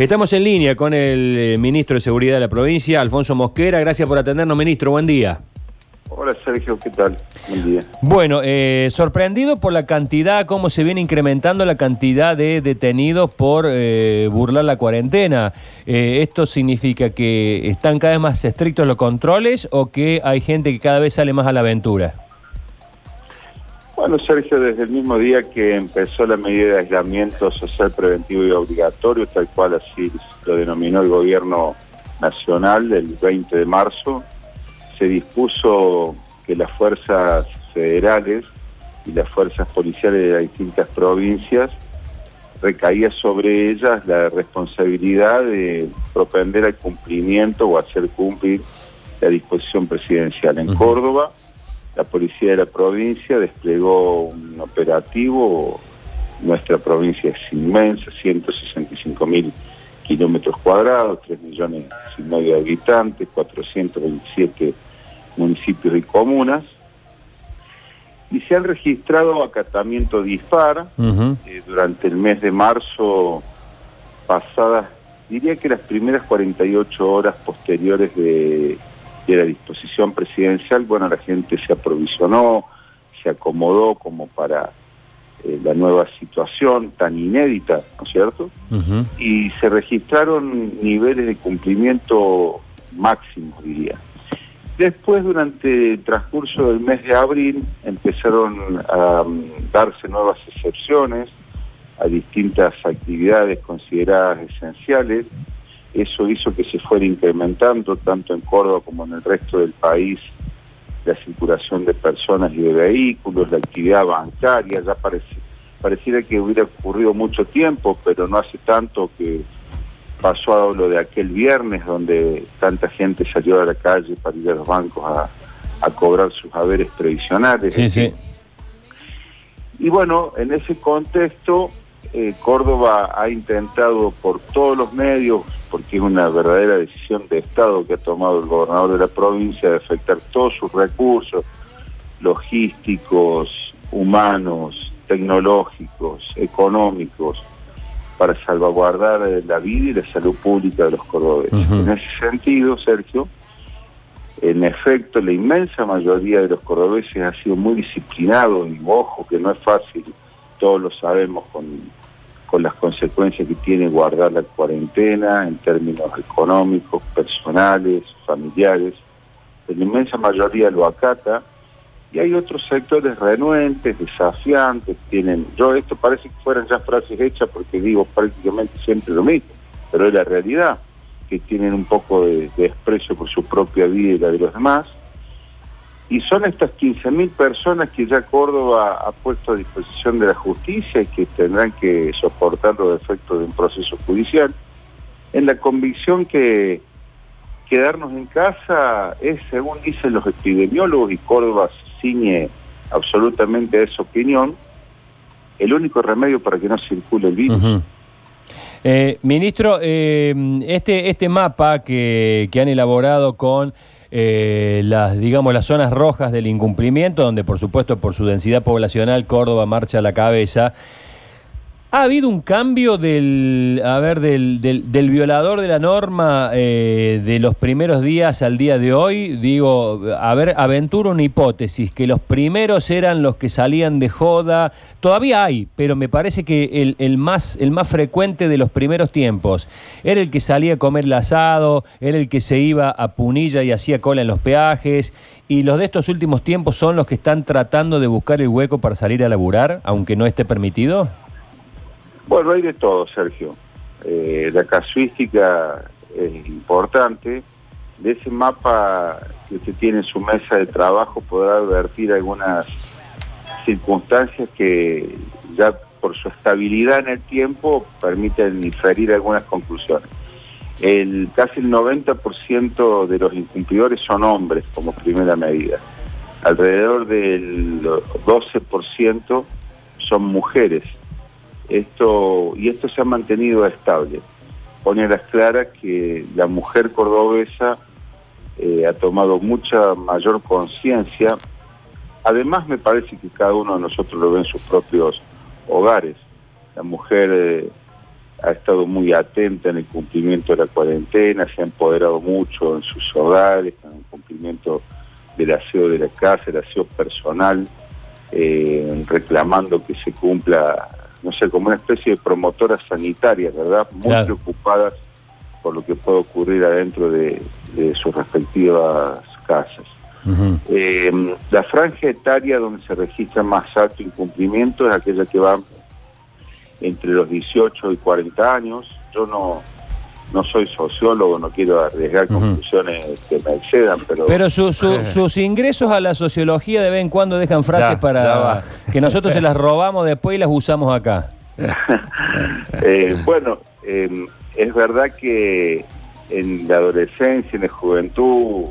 Estamos en línea con el eh, ministro de Seguridad de la provincia, Alfonso Mosquera. Gracias por atendernos, ministro. Buen día. Hola Sergio, ¿qué tal? Buen día. Bueno, eh, sorprendido por la cantidad, cómo se viene incrementando la cantidad de detenidos por eh, burlar la cuarentena. ¿Esto significa que están cada vez más estrictos los controles o que hay gente que cada vez sale más a la aventura? Bueno, Sergio, desde el mismo día que empezó la medida de aislamiento social preventivo y obligatorio, tal cual así lo denominó el gobierno nacional el 20 de marzo, se dispuso que las fuerzas federales y las fuerzas policiales de las distintas provincias recaía sobre ellas la responsabilidad de propender al cumplimiento o hacer cumplir la disposición presidencial. En Córdoba la policía de la provincia desplegó un operativo, nuestra provincia es inmensa, 165 mil kilómetros cuadrados, 3 millones y medio de habitantes, 427 municipios y comunas, y se han registrado acatamiento dispar eh, durante el mes de marzo pasadas, diría que las primeras 48 horas posteriores de de la disposición presidencial, bueno, la gente se aprovisionó, se acomodó como para eh, la nueva situación tan inédita, ¿no es cierto? Y se registraron niveles de cumplimiento máximos, diría. Después, durante el transcurso del mes de abril, empezaron a mm, darse nuevas excepciones a distintas actividades consideradas esenciales, eso hizo que se fuera incrementando tanto en Córdoba como en el resto del país la circulación de personas y de vehículos, la actividad bancaria, ya pareciera que hubiera ocurrido mucho tiempo, pero no hace tanto que pasó a lo de aquel viernes donde tanta gente salió a la calle para ir a los bancos a, cobrar sus haberes previsionales. Sí, sí. Y bueno, en ese contexto, eh, Córdoba ha intentado por todos los medios, porque es una verdadera decisión de Estado que ha tomado el gobernador de la provincia de afectar todos sus recursos logísticos, humanos, tecnológicos, económicos, para salvaguardar la vida y la salud pública de los cordobeses. En ese sentido, Sergio, en efecto, la inmensa mayoría de los cordobeses ha sido muy disciplinado y ojo, que no es fácil, todos lo sabemos con con las consecuencias que tiene guardar la cuarentena en términos económicos, personales, familiares. La inmensa mayoría lo acata y hay otros sectores renuentes, desafiantes, tienen, yo esto parece que fueran ya frases hechas porque digo prácticamente siempre lo mismo, pero es la realidad, que tienen un poco de, de desprecio por su propia vida y la de los demás, y son estas 15.000 personas que ya Córdoba ha puesto a disposición de la justicia y que tendrán que soportar los efectos de un proceso judicial, en la convicción que quedarnos en casa es, según dicen los epidemiólogos, y Córdoba ciñe absolutamente a esa opinión, el único remedio para que no circule el virus. Eh, ministro, eh, este, este mapa que, que han elaborado con eh, las, digamos, las zonas rojas del incumplimiento, donde por supuesto por su densidad poblacional Córdoba marcha a la cabeza. ¿Ha habido un cambio del, a ver, del, del, violador de la norma eh, de los primeros días al día de hoy? Digo, a ver, aventuro una hipótesis, que los primeros eran los que salían de joda, todavía hay, pero me parece que el, más, el más frecuente de los primeros tiempos era el que salía a comer el asado, era el que se iba a Punilla y hacía cola en los peajes, y los de estos últimos tiempos son los que están tratando de buscar el hueco para salir a laburar, aunque no esté permitido. Bueno, hay de todo, Sergio. Eh, la casuística es importante. De ese mapa que usted tiene en su mesa de trabajo podrá advertir algunas circunstancias que ya por su estabilidad en el tiempo permiten inferir algunas conclusiones. El, casi el 90% de los incumplidores son hombres como primera medida. Alrededor del 12% son mujeres esto, y esto se ha mantenido estable. Pone las claras que la mujer cordobesa eh, ha tomado mucha mayor conciencia. Además, me parece que cada uno de nosotros lo ve en sus propios hogares. La mujer eh, ha estado muy atenta en el cumplimiento de la cuarentena, se ha empoderado mucho en sus hogares, en el cumplimiento del aseo de la casa, el aseo personal, eh, reclamando que se cumpla, no sé, como una especie de promotoras sanitarias, ¿verdad? Muy preocupadas por lo que puede ocurrir adentro de, sus respectivas casas. Eh, la franja etaria donde se registra más alto incumplimiento es aquella que va entre los 18 y 40 años. Yo no, no soy sociólogo, no quiero arriesgar conclusiones que me excedan, pero... Pero sus ingresos a la sociología de vez en cuando dejan frases para que nosotros se las robamos después y las usamos acá. Eh, bueno, em, es verdad que en la adolescencia, en la juventud,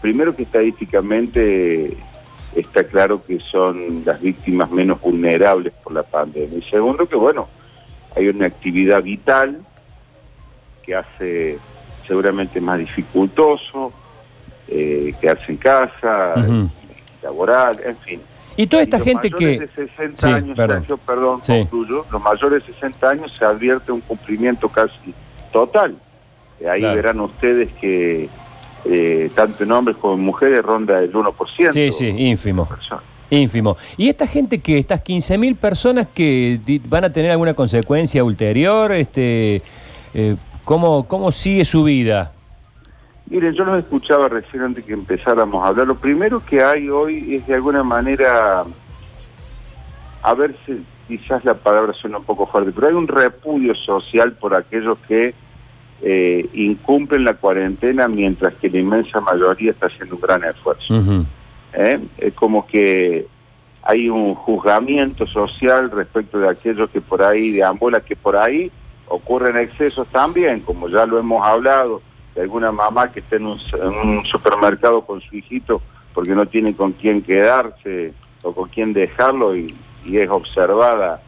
primero que estadísticamente está claro que son las víctimas menos vulnerables por la pandemia. Y segundo que, bueno, hay una actividad vital que hace seguramente más dificultoso eh, quedarse en casa, laboral, en fin. Y toda esta gente que... De 60 años, perdón, concluyo, los mayores de 60 años se advierte un cumplimiento casi total. Ahí verán ustedes que eh, tanto en hombres como en mujeres ronda el 1%. Sí, sí, ínfimo. Ínfimo. ¿Y esta gente que, estas 15.000 personas que van a tener alguna consecuencia ulterior, este, eh, ¿cómo, ¿cómo sigue su vida? Miren, yo los escuchaba recién antes que empezáramos a hablar. Lo primero que hay hoy es de alguna manera, a ver si quizás la palabra suena un poco fuerte, pero hay un repudio social por aquellos que eh, incumplen la cuarentena mientras que la inmensa mayoría está haciendo un gran esfuerzo. ¿Eh? Es como que hay un juzgamiento social respecto de aquellos que por ahí, de ambola que por ahí ocurren excesos también, como ya lo hemos hablado, de alguna mamá que está en un, supermercado con su hijito porque no tiene con quién quedarse o con quién dejarlo y, y es observada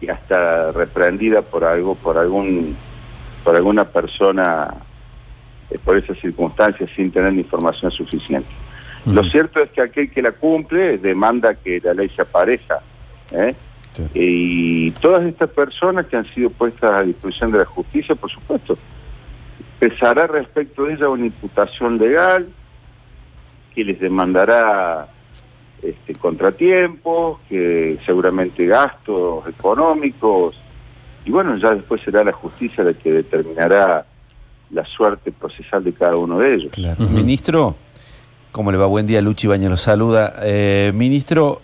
y hasta reprendida por algo, por algún por alguna persona eh, por esas circunstancias sin tener información suficiente. Lo cierto es que aquel que la cumple demanda que la ley se apareja. ¿eh? Y todas estas personas que han sido puestas a disposición de la justicia, por supuesto, pesará respecto de ella una imputación legal que les demandará este, contratiempos, que seguramente gastos económicos, y bueno, ya después será la justicia la que determinará la suerte procesal de cada uno de ellos. Ministro, ¿cómo le va? Buen día, Luchi Baña lo saluda. Eh, ministro,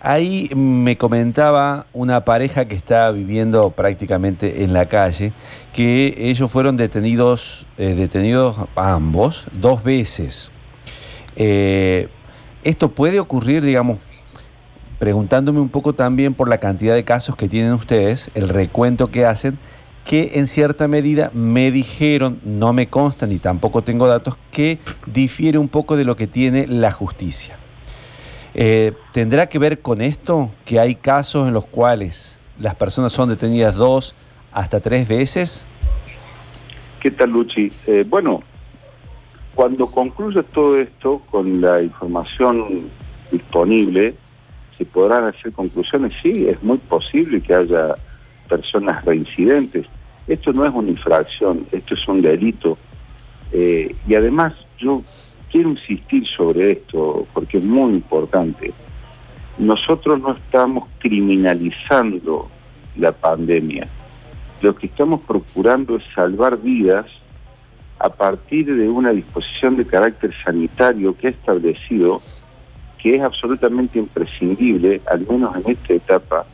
ahí me comentaba una pareja que está viviendo prácticamente en la calle, que ellos fueron detenidos, eh, detenidos ambos, dos veces. Eh, ¿Esto puede ocurrir, digamos, preguntándome un poco también por la cantidad de casos que tienen ustedes, el recuento que hacen, que en cierta medida me dijeron, no me consta ni tampoco tengo datos, que difiere un poco de lo que tiene la justicia. Eh, ¿Tendrá que ver con esto que hay casos en los cuales las personas son detenidas dos hasta tres veces? ¿Qué tal, Luchi? Eh, bueno, cuando concluye todo esto con la información disponible, ¿Se podrán hacer conclusiones? Sí, es muy posible que haya personas reincidentes. Esto no es una infracción, esto es un delito. Eh, y además yo quiero insistir sobre esto porque es muy importante. Nosotros no estamos criminalizando la pandemia. Lo que estamos procurando es salvar vidas a partir de una disposición de carácter sanitario que ha establecido que es absolutamente imprescindible, al menos en esta etapa,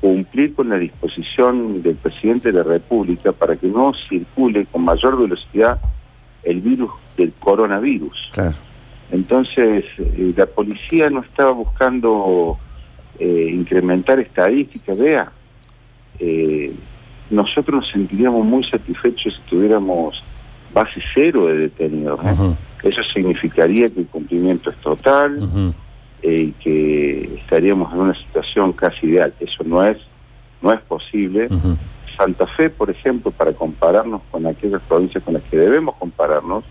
cumplir con la disposición del presidente de la República para que no circule con mayor velocidad el virus del coronavirus. Entonces, eh, la policía no estaba buscando eh, incrementar estadísticas, vea, eh, nosotros nos sentiríamos muy satisfechos si tuviéramos base cero de detenidos. Eso significaría que el cumplimiento es total eh, y que estaríamos en una situación casi ideal. Eso no es, no es posible. Santa Fe, por ejemplo, para compararnos con aquellas provincias con las que debemos compararnos,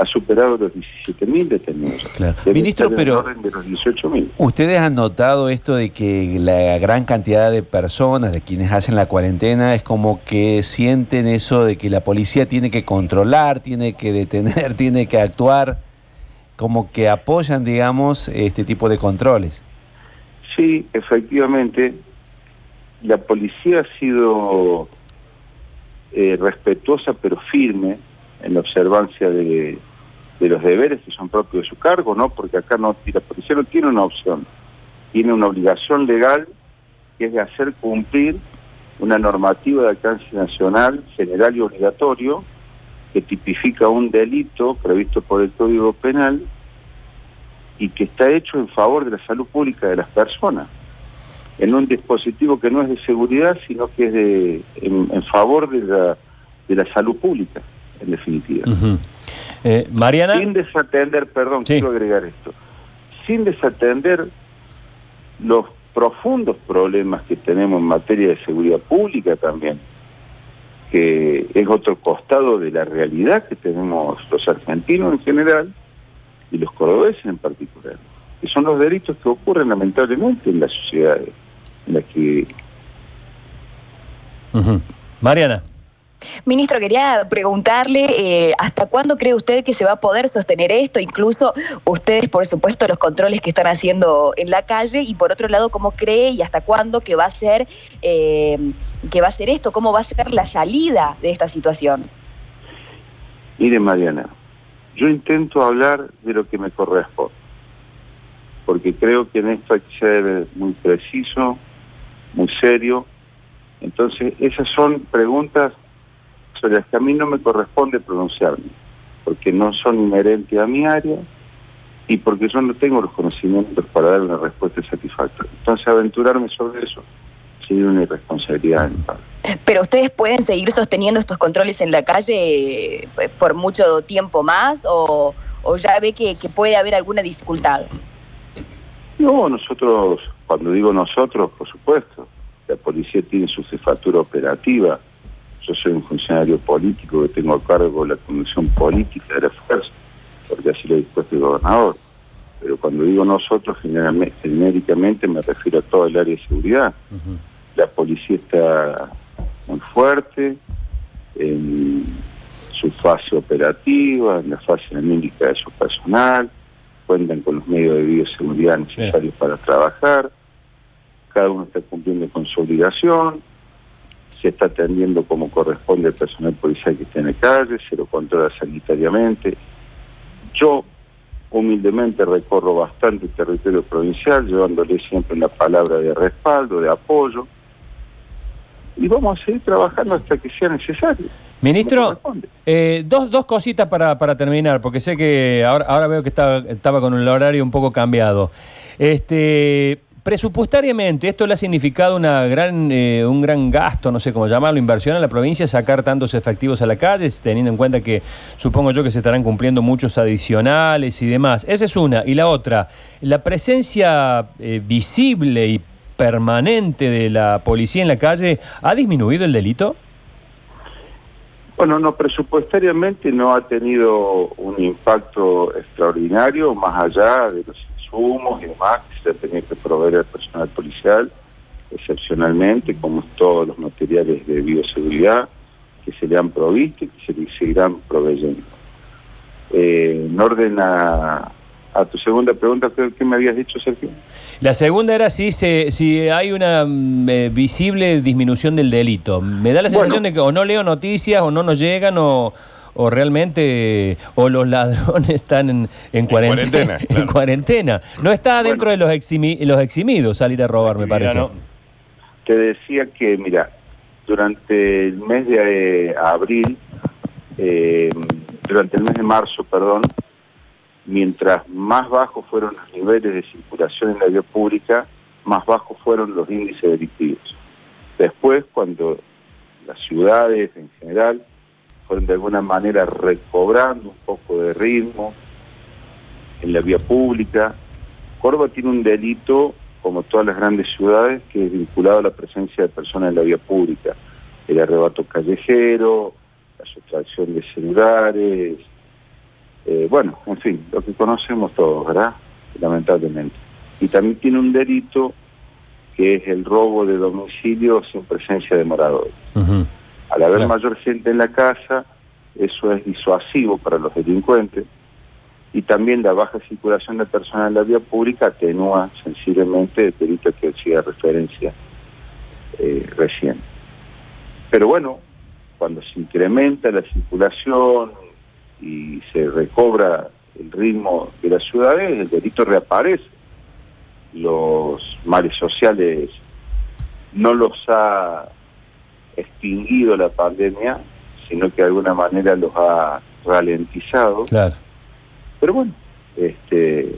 ha superado los 17.000 detenidos. Claro. Ministro, pero- orden de los 18.000. ¿Ustedes han notado esto de que la gran cantidad de personas, de quienes hacen la cuarentena, es como que sienten eso de que la policía tiene que controlar, tiene que detener, tiene que actuar, como que apoyan, digamos, este tipo de controles? Sí, efectivamente, la policía ha sido eh, respetuosa pero firme en la observancia de, de los deberes que son propios de su cargo, ¿no? Porque acá no, la policía no tiene una opción, tiene una obligación legal que es de hacer cumplir una normativa de alcance nacional, general y obligatorio, que tipifica un delito previsto por el Código Penal y que está hecho en favor de la salud pública de las personas, en un dispositivo que no es de seguridad, sino que es de, en, en favor de la, de la salud pública, en definitiva. Eh, Mariana. Sin desatender, perdón, Sí. quiero agregar esto, sin desatender los profundos problemas que tenemos en materia de seguridad pública también, que es otro costado de la realidad que tenemos los argentinos en general y los cordobeses en particular, que son los delitos que ocurren lamentablemente en las sociedades en las que Ujú. Mariana. Ministro, quería preguntarle eh, hasta cuándo cree usted que se va a poder sostener esto, incluso ustedes, por supuesto, los controles que están haciendo en la calle, y por otro lado, cómo cree y hasta cuándo que va a ser eh, que va a ser esto, cómo va a ser la salida de esta situación. Mire, Mariana, yo intento hablar de lo que me corresponde, porque creo que en esto hay que ser muy preciso, muy serio. Entonces, esas son preguntas sobre las que a mí no me corresponde pronunciarme, porque no son inherentes a mi área y porque yo no tengo los conocimientos para dar una respuesta satisfactoria. Entonces, aventurarme sobre eso sería una irresponsabilidad en parte. Pero ustedes pueden seguir sosteniendo estos controles en la calle eh, por mucho tiempo más o, o ya ve que, que puede haber alguna dificultad. No, nosotros, cuando digo nosotros, por supuesto, la policía tiene su jefatura operativa. Yo soy un funcionario político que tengo a cargo la conducción política de la fuerza, porque así lo ha dispuesto el gobernador. Pero cuando digo nosotros, generalmente, genéricamente me refiero a todo el área de seguridad. La policía está muy fuerte en su fase operativa, en la fase anímica de su personal, cuentan con los medios de bioseguridad necesarios para trabajar, cada uno está cumpliendo con su obligación, se está atendiendo como corresponde el personal policial que está en la calle, se lo controla sanitariamente. Yo humildemente recorro bastante el territorio provincial, llevándole siempre una palabra de respaldo, de apoyo, y vamos a seguir trabajando hasta que sea necesario. Ministro, eh, dos, dos cositas para, para terminar, porque sé que ahora, ahora veo que estaba, estaba con el horario un poco cambiado. Este, presupuestariamente, esto le ha significado una gran, eh, un gran gasto, no sé cómo llamarlo, inversión a la provincia, sacar tantos efectivos a la calle, teniendo en cuenta que supongo yo que se estarán cumpliendo muchos adicionales y demás. Esa es una. Y la otra, la presencia eh, visible y permanente de la policía en la calle, ¿ha disminuido el delito? Bueno, no, presupuestariamente no ha tenido un impacto extraordinario, más allá de los insumos y demás que se ha tenido que proveer al personal policial, excepcionalmente, como todos los materiales de bioseguridad que se le han provisto y que se le seguirán proveyendo. Eh, en orden a, a tu segunda pregunta, ¿qué, me habías dicho, Sergio? La segunda era si, se, si hay una mm, eh, visible disminución del delito. Me da la Bueno. sensación de que o no leo noticias o no nos llegan o, o realmente o los ladrones están en, en cuarentena. cuarentena, en cuarentena. No está dentro de los, eximi- los eximidos salir a robar, me parece. ¿no? te decía que, mira, durante el mes de eh, abril, eh, durante el mes de marzo, perdón, mientras más bajos fueron los niveles de circulación en la vía pública, más bajos fueron los índices delictivos. Después, cuando las ciudades en general fueron de alguna manera recobrando un poco de ritmo en la vía pública, Córdoba tiene un delito, como todas las grandes ciudades, que es vinculado a la presencia de personas en la vía pública. El arrebato callejero, la sustracción de celulares, Eh, bueno, en fin, lo que conocemos todos, ¿verdad? Lamentablemente. Y también tiene un delito que es el robo de domicilio sin presencia de moradores. Al haber mayor gente en la casa, eso es disuasivo para los delincuentes y también la baja circulación de personas en la vía pública atenúa sensiblemente el delito que hacía referencia eh, recién. Pero bueno, cuando se incrementa la circulación y se recobra el ritmo de las ciudades, el delito reaparece. Los males sociales no los ha extinguido la pandemia, sino que de alguna manera los ha ralentizado. Claro. Pero bueno, este,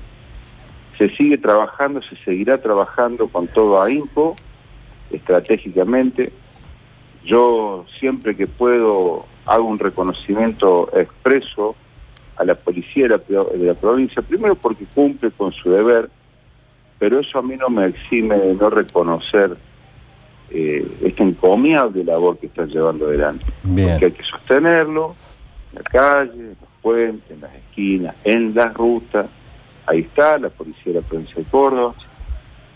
se sigue trabajando, se seguirá trabajando con todo ahínco, estratégicamente. Yo siempre que puedo hago un reconocimiento expreso a la policía de la, provincia, primero porque cumple con su deber, pero eso a mí no me exime de no reconocer eh, esta encomiable labor que están llevando adelante. Porque hay que sostenerlo en la calle, en los puentes, en las esquinas, en las rutas. Ahí está la Policía de la Provincia de Córdoba.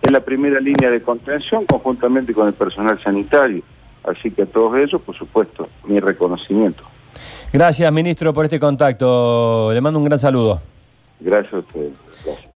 En la primera línea de contención, conjuntamente con el personal sanitario. Así que a todos ellos, por supuesto, mi reconocimiento. Gracias, ministro, por este contacto. Le mando un gran saludo. Gracias a ustedes.